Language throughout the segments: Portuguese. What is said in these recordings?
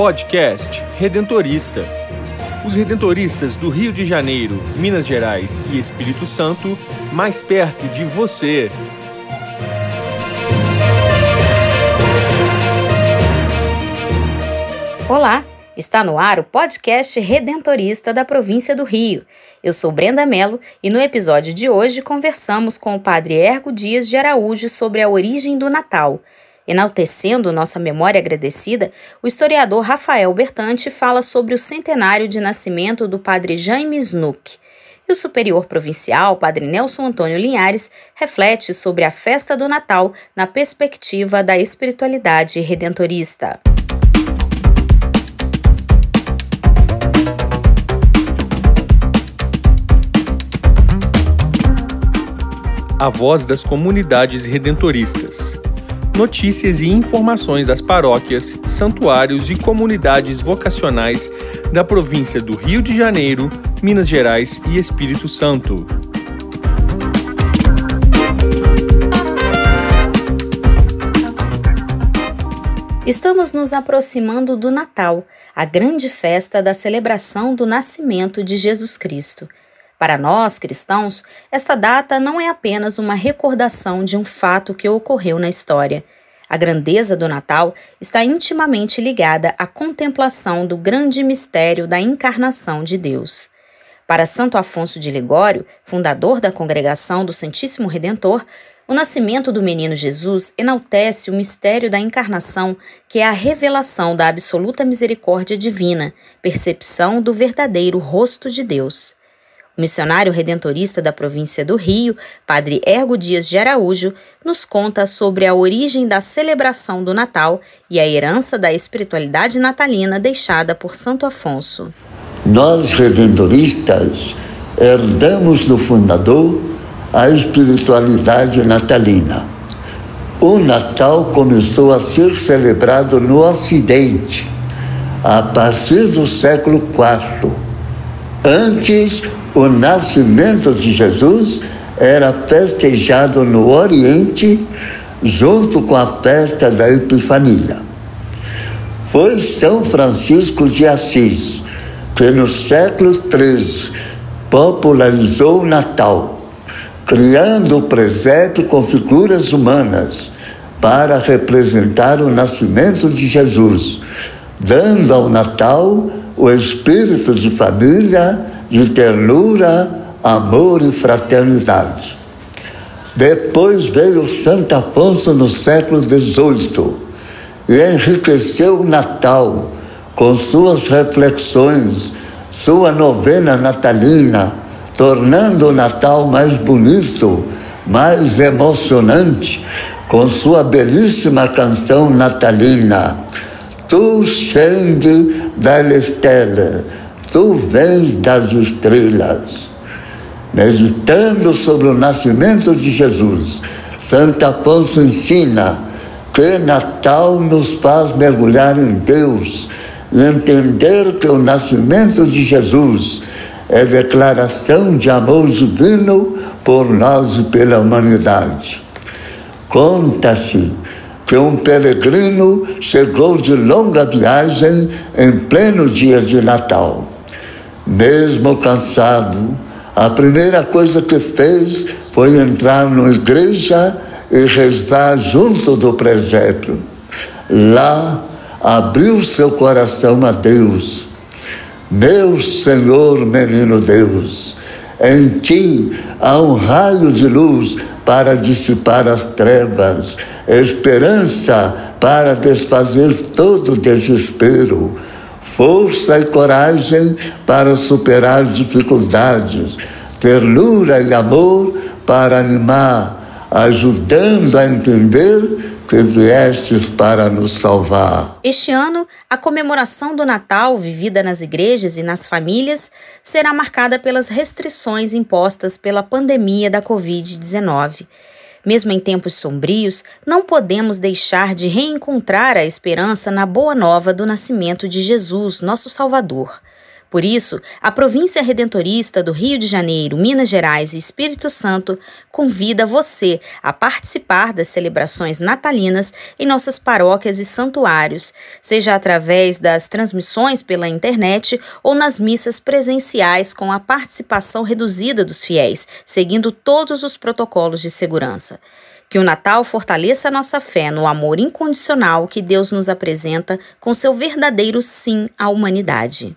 Podcast Redentorista. Os redentoristas do Rio de Janeiro, Minas Gerais e Espírito Santo, mais perto de você. Olá, está no ar o podcast Redentorista da província do Rio. Eu sou Brenda Mello e no episódio de hoje conversamos com o padre Ergo Dias de Araújo sobre a origem do Natal. Enaltecendo nossa memória agradecida, o historiador Rafael Bertante fala sobre o centenário de nascimento do padre Jaime Snook. E o superior provincial, padre Nelson Antônio Linhares, reflete sobre a festa do Natal na perspectiva da espiritualidade redentorista. A voz das comunidades redentoristas notícias e informações das paróquias, santuários e comunidades vocacionais da província do Rio de Janeiro, Minas Gerais e Espírito Santo. Estamos nos aproximando do Natal, a grande festa da celebração do nascimento de Jesus Cristo. Para nós, cristãos, esta data não é apenas uma recordação de um fato que ocorreu na história. A grandeza do Natal está intimamente ligada à contemplação do grande mistério da encarnação de Deus. Para Santo Afonso de Ligório, fundador da Congregação do Santíssimo Redentor, o nascimento do menino Jesus enaltece o mistério da encarnação, que é a revelação da absoluta misericórdia divina, percepção do verdadeiro rosto de Deus. O missionário redentorista da província do Rio, Padre Ergo Dias de Araújo, nos conta sobre a origem da celebração do Natal e a herança da espiritualidade natalina deixada por Santo Afonso. Nós, redentoristas, herdamos do fundador a espiritualidade natalina. O Natal começou a ser celebrado no Ocidente a partir do século IV. Antes, o nascimento de Jesus era festejado no Oriente junto com a festa da Epifania. Foi São Francisco de Assis que no século XIII popularizou o Natal, criando o presépio com figuras humanas para representar o nascimento de Jesus, dando ao Natal o espírito de família de ternura, amor e fraternidade. Depois veio Santo Afonso no século XVIII e enriqueceu o Natal com suas reflexões, sua novena natalina, tornando o Natal mais bonito, mais emocionante, com sua belíssima canção natalina. Tu scende dalle stelle, tu vens das estrelas. Meditando sobre o nascimento de Jesus, Santo Afonso ensina que Natal nos faz mergulhar em Deus entender que o nascimento de Jesus é declaração de amor divino por nós e pela humanidade. Conta-se que um peregrino chegou de longa viagem em pleno dia de Natal mesmo cansado, a primeira coisa que fez foi entrar na igreja e rezar junto do presépio. Lá, abriu seu coração a Deus. Meu Senhor, menino Deus, em ti há um raio de luz para dissipar as trevas, esperança para desfazer todo desespero força e coragem para superar dificuldades, ternura e amor para animar, ajudando a entender que viestes para nos salvar. Este ano, a comemoração do Natal, vivida nas igrejas e nas famílias, será marcada pelas restrições impostas pela pandemia da Covid-19. Mesmo em tempos sombrios, não podemos deixar de reencontrar a esperança na boa nova do nascimento de Jesus, nosso Salvador. Por isso, a província redentorista do Rio de Janeiro, Minas Gerais e Espírito Santo convida você a participar das celebrações natalinas em nossas paróquias e santuários, seja através das transmissões pela internet ou nas missas presenciais com a participação reduzida dos fiéis, seguindo todos os protocolos de segurança. Que o Natal fortaleça nossa fé no amor incondicional que Deus nos apresenta com seu verdadeiro sim à humanidade.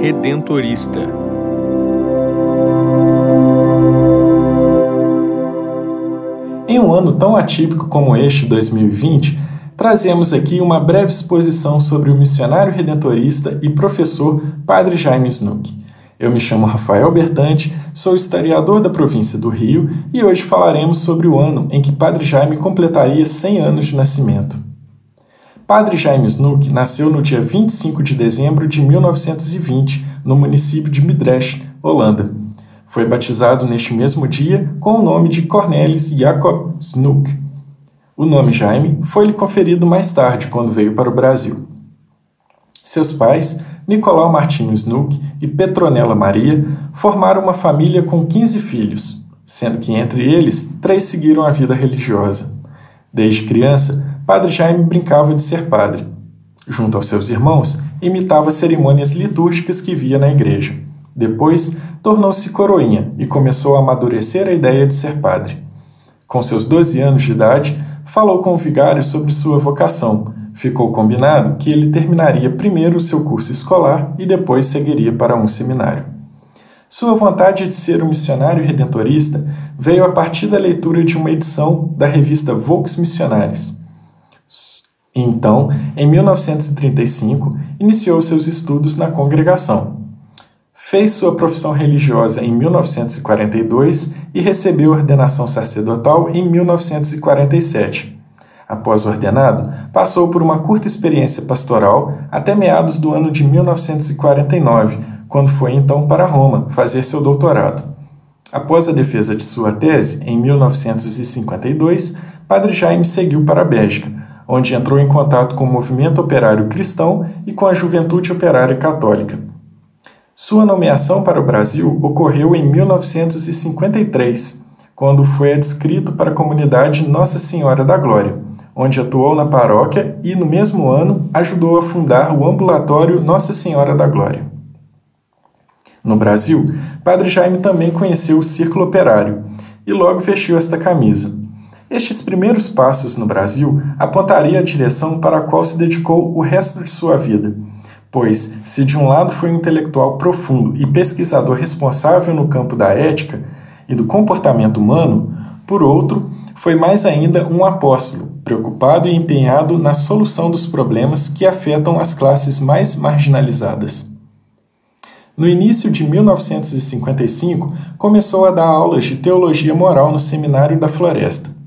Redentorista Em um ano tão atípico como este 2020, trazemos aqui uma breve exposição sobre o missionário redentorista e professor Padre Jaime Snook. Eu me chamo Rafael Bertante, sou historiador da província do Rio e hoje falaremos sobre o ano em que Padre Jaime completaria 100 anos de nascimento. Padre Jaime Snook nasceu no dia 25 de dezembro de 1920, no município de Midrecht, Holanda. Foi batizado neste mesmo dia com o nome de Cornelis Jacob Snook. O nome Jaime foi-lhe conferido mais tarde, quando veio para o Brasil. Seus pais, Nicolau Martinho Snook e Petronella Maria, formaram uma família com 15 filhos, sendo que entre eles, três seguiram a vida religiosa. Desde criança, Padre Jaime brincava de ser padre. Junto aos seus irmãos, imitava cerimônias litúrgicas que via na igreja. Depois, tornou-se coroinha e começou a amadurecer a ideia de ser padre. Com seus 12 anos de idade, falou com o vigário sobre sua vocação. Ficou combinado que ele terminaria primeiro o seu curso escolar e depois seguiria para um seminário. Sua vontade de ser um missionário redentorista veio a partir da leitura de uma edição da revista Volks Missionaris. Então, em 1935, iniciou seus estudos na congregação. Fez sua profissão religiosa em 1942 e recebeu ordenação sacerdotal em 1947. Após ordenado, passou por uma curta experiência pastoral até meados do ano de 1949, quando foi então para Roma fazer seu doutorado. Após a defesa de sua tese, em 1952, Padre Jaime seguiu para a Bélgica, onde entrou em contato com o movimento operário cristão e com a juventude operária católica. Sua nomeação para o Brasil ocorreu em 1953, quando foi adscrito para a comunidade Nossa Senhora da Glória, onde atuou na paróquia e, no mesmo ano, ajudou a fundar o ambulatório Nossa Senhora da Glória. No Brasil, Padre Jaime também conheceu o Círculo Operário e logo vestiu esta camisa. Estes primeiros passos no Brasil apontaria a direção para a qual se dedicou o resto de sua vida Pois, se de um lado foi um intelectual profundo e pesquisador responsável no campo da ética e do comportamento humano, por outro, foi mais ainda um apóstolo, preocupado e empenhado na solução dos problemas que afetam as classes mais marginalizadas. No início de 1955, começou a dar aulas de teologia moral no Seminário da Floresta.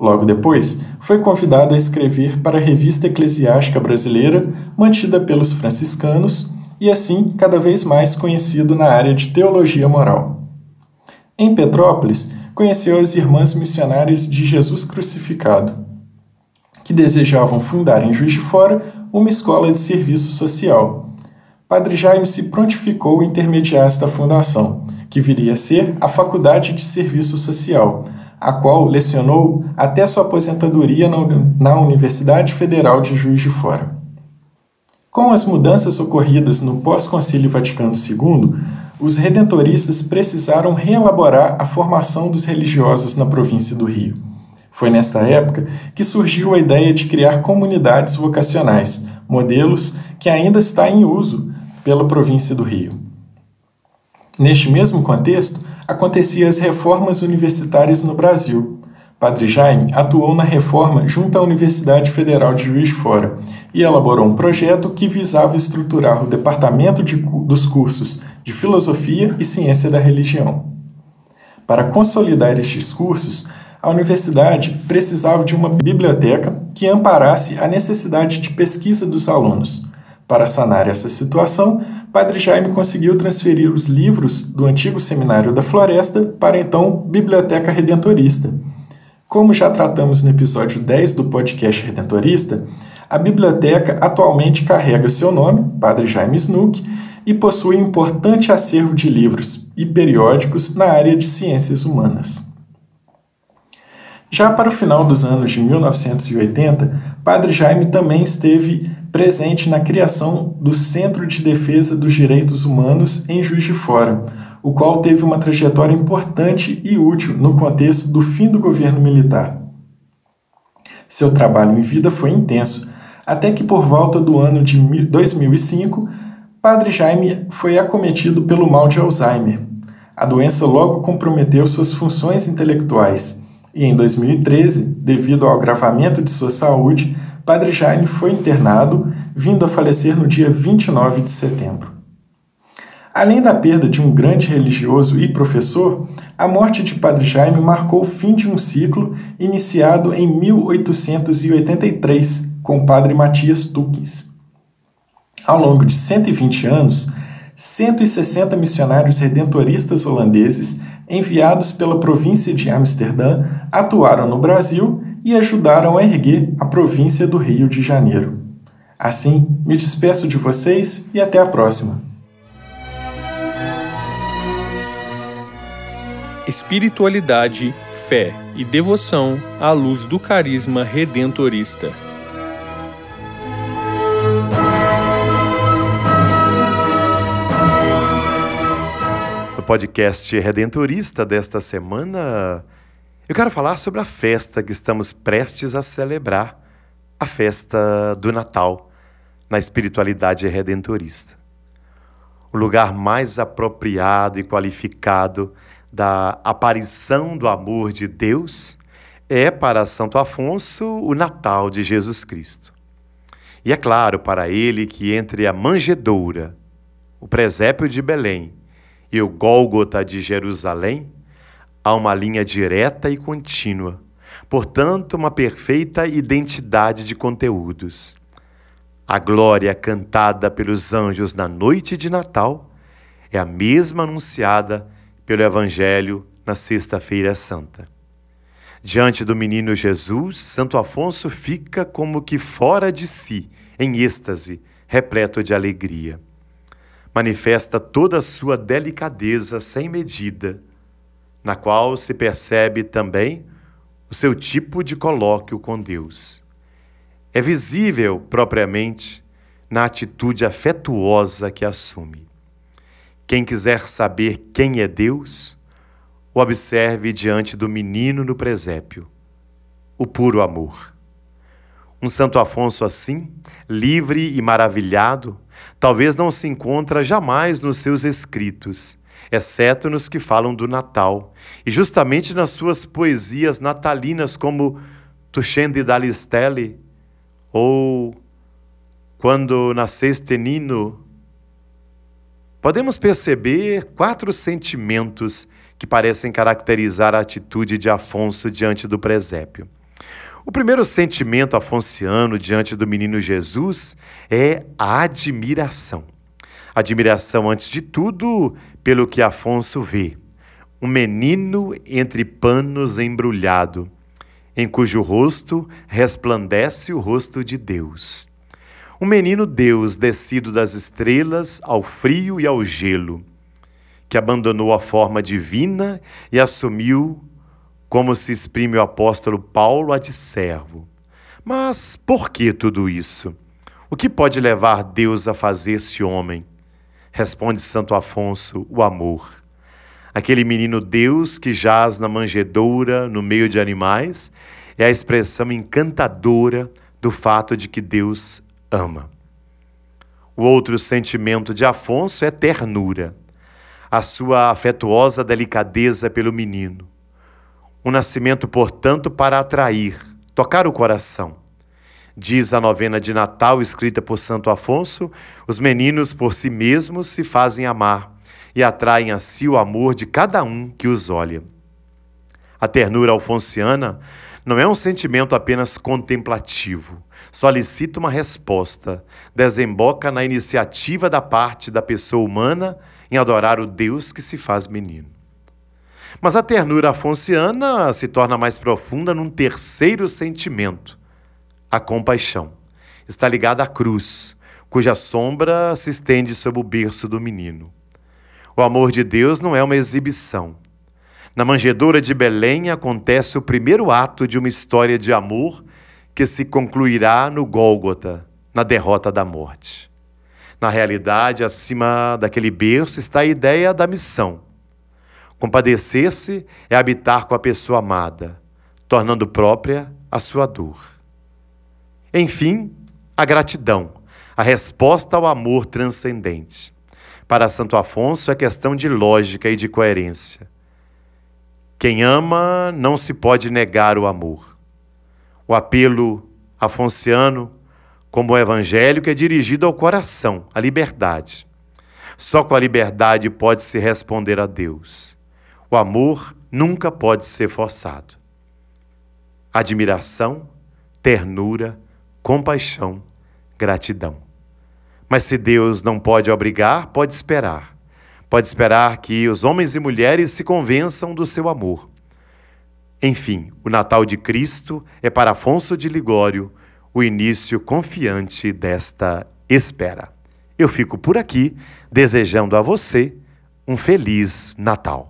Logo depois, foi convidado a escrever para a Revista Eclesiástica Brasileira, mantida pelos franciscanos, e assim cada vez mais conhecido na área de teologia moral. Em Petrópolis, conheceu as Irmãs Missionárias de Jesus Crucificado, que desejavam fundar em Juiz de Fora uma escola de serviço social. Padre Jaime se prontificou a intermediar esta fundação, que viria a ser a Faculdade de Serviço Social, a qual lecionou até sua aposentadoria na Universidade Federal de Juiz de Fora. Com as mudanças ocorridas no pós-Concílio Vaticano II, os redentoristas precisaram reelaborar a formação dos religiosos na província do Rio. Foi nesta época que surgiu a ideia de criar comunidades vocacionais, modelos que ainda está em uso pela província do Rio. Neste mesmo contexto, aconteciam as reformas universitárias no Brasil. Padre Jaime atuou na reforma junto à Universidade Federal de Juiz de Fora e elaborou um projeto que visava estruturar o departamento de, dos cursos de Filosofia e Ciência da Religião. Para consolidar estes cursos, a universidade precisava de uma biblioteca que amparasse a necessidade de pesquisa dos alunos. Para sanar essa situação, Padre Jaime conseguiu transferir os livros do antigo Seminário da Floresta para então Biblioteca Redentorista como já tratamos no episódio 10 do podcast Redentorista, a biblioteca atualmente carrega seu nome, Padre Jaime Snook, e possui um importante acervo de livros e periódicos na área de ciências humanas. Já para o final dos anos de 1980, Padre Jaime também esteve presente na criação do Centro de Defesa dos Direitos Humanos em Juiz de Fora, o qual teve uma trajetória importante e útil no contexto do fim do governo militar. Seu trabalho em vida foi intenso, até que por volta do ano de 2005, Padre Jaime foi acometido pelo mal de Alzheimer. A doença logo comprometeu suas funções intelectuais e em 2013, devido ao agravamento de sua saúde, Padre Jaime foi internado, vindo a falecer no dia 29 de setembro. Além da perda de um grande religioso e professor, a morte de Padre Jaime marcou o fim de um ciclo iniciado em 1883 com Padre Matias Tukins. Ao longo de 120 anos, 160 missionários redentoristas holandeses, enviados pela província de Amsterdã, atuaram no Brasil e ajudaram a erguer a província do Rio de Janeiro. Assim, me despeço de vocês e até a próxima. espiritualidade, fé e devoção à luz do carisma redentorista. No podcast Redentorista desta semana, eu quero falar sobre a festa que estamos prestes a celebrar, a festa do Natal, na espiritualidade redentorista. O lugar mais apropriado e qualificado da aparição do amor de Deus é para Santo Afonso o Natal de Jesus Cristo. E é claro para ele que entre a manjedoura, o presépio de Belém e o Gólgota de Jerusalém, há uma linha direta e contínua, portanto, uma perfeita identidade de conteúdos. A glória cantada pelos anjos na noite de Natal é a mesma anunciada pelo Evangelho na Sexta-feira Santa. Diante do menino Jesus, Santo Afonso fica como que fora de si, em êxtase, repleto de alegria. Manifesta toda a sua delicadeza sem medida, na qual se percebe também o seu tipo de colóquio com Deus. É visível, propriamente, na atitude afetuosa que assume. Quem quiser saber quem é Deus, o observe diante do menino no presépio, o puro amor. Um Santo Afonso assim, livre e maravilhado, talvez não se encontra jamais nos seus escritos, exceto nos que falam do Natal, e justamente nas suas poesias natalinas como Tuxende d'Alistelli ou Quando nasceste Nino, podemos perceber quatro sentimentos que parecem caracterizar a atitude de Afonso diante do presépio. O primeiro sentimento afonciano diante do menino Jesus é a admiração. Admiração, antes de tudo, pelo que Afonso vê. Um menino entre panos embrulhado, em cujo rosto resplandece o rosto de Deus. Um menino Deus descido das estrelas ao frio e ao gelo, que abandonou a forma divina e assumiu, como se exprime o apóstolo Paulo, a de servo. Mas por que tudo isso? O que pode levar Deus a fazer esse homem? Responde Santo Afonso, o amor. Aquele menino Deus que jaz na manjedoura, no meio de animais, é a expressão encantadora do fato de que Deus ama. O outro sentimento de Afonso é ternura, a sua afetuosa delicadeza pelo menino. Um nascimento, portanto, para atrair, tocar o coração. Diz a novena de Natal, escrita por Santo Afonso: os meninos por si mesmos se fazem amar e atraem a si o amor de cada um que os olha. A ternura alfonsiana não é um sentimento apenas contemplativo, solicita uma resposta, desemboca na iniciativa da parte da pessoa humana em adorar o Deus que se faz menino. Mas a ternura afonciana se torna mais profunda num terceiro sentimento, a compaixão. Está ligada à cruz, cuja sombra se estende sobre o berço do menino. O amor de Deus não é uma exibição. Na manjedoura de Belém acontece o primeiro ato de uma história de amor que se concluirá no Gólgota, na derrota da morte. Na realidade, acima daquele berço está a ideia da missão. Compadecer-se é habitar com a pessoa amada, tornando própria a sua dor. Enfim, a gratidão, a resposta ao amor transcendente. Para Santo Afonso é questão de lógica e de coerência. Quem ama não se pode negar o amor. O apelo afonciano como evangélico é dirigido ao coração, à liberdade. Só com a liberdade pode se responder a Deus. O amor nunca pode ser forçado. Admiração, ternura, compaixão, gratidão. Mas se Deus não pode obrigar, pode esperar. Pode esperar que os homens e mulheres se convençam do seu amor. Enfim, o Natal de Cristo é para Afonso de Ligório o início confiante desta espera. Eu fico por aqui, desejando a você um feliz Natal.